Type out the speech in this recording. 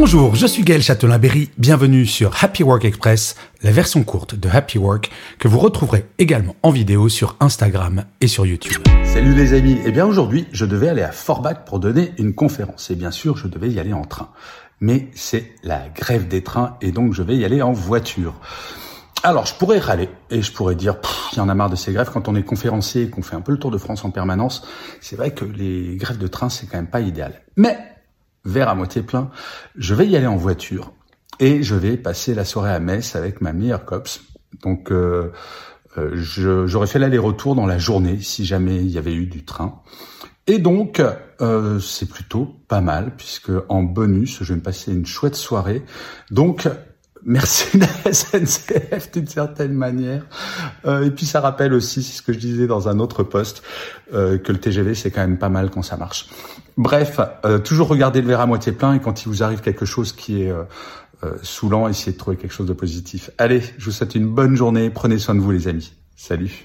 Bonjour, je suis Gaël Châtelain-Berry, bienvenue sur Happy Work Express, la version courte de Happy Work que vous retrouverez également en vidéo sur Instagram et sur YouTube. Salut les amis, eh bien aujourd'hui je devais aller à Forbach pour donner une conférence et bien sûr je devais y aller en train. Mais c'est la grève des trains et donc je vais y aller en voiture. Alors, je pourrais râler et je pourrais dire, il y en a marre de ces grèves. Quand on est conférencier et qu'on fait un peu le tour de France en permanence, c'est vrai que les grèves de train, c'est quand même pas idéal. Mais, verre à moitié plein, je vais y aller en voiture et je vais passer la soirée à Metz avec ma meilleure cops. Donc, euh, euh, j'aurais fait l'aller-retour dans la journée si jamais il y avait eu du train. Et donc, euh, c'est plutôt pas mal puisque en bonus, je vais me passer une chouette soirée. Donc, merci la SNCF d'une certaine manière. Euh, et puis ça rappelle aussi, c'est ce que je disais dans un autre poste, euh, que le TGV c'est quand même pas mal quand ça marche. Bref, euh, toujours regarder le verre à moitié plein et quand il vous arrive quelque chose qui est saoulant, essayez de trouver quelque chose de positif. Allez, je vous souhaite une bonne journée, prenez soin de vous les amis. Salut.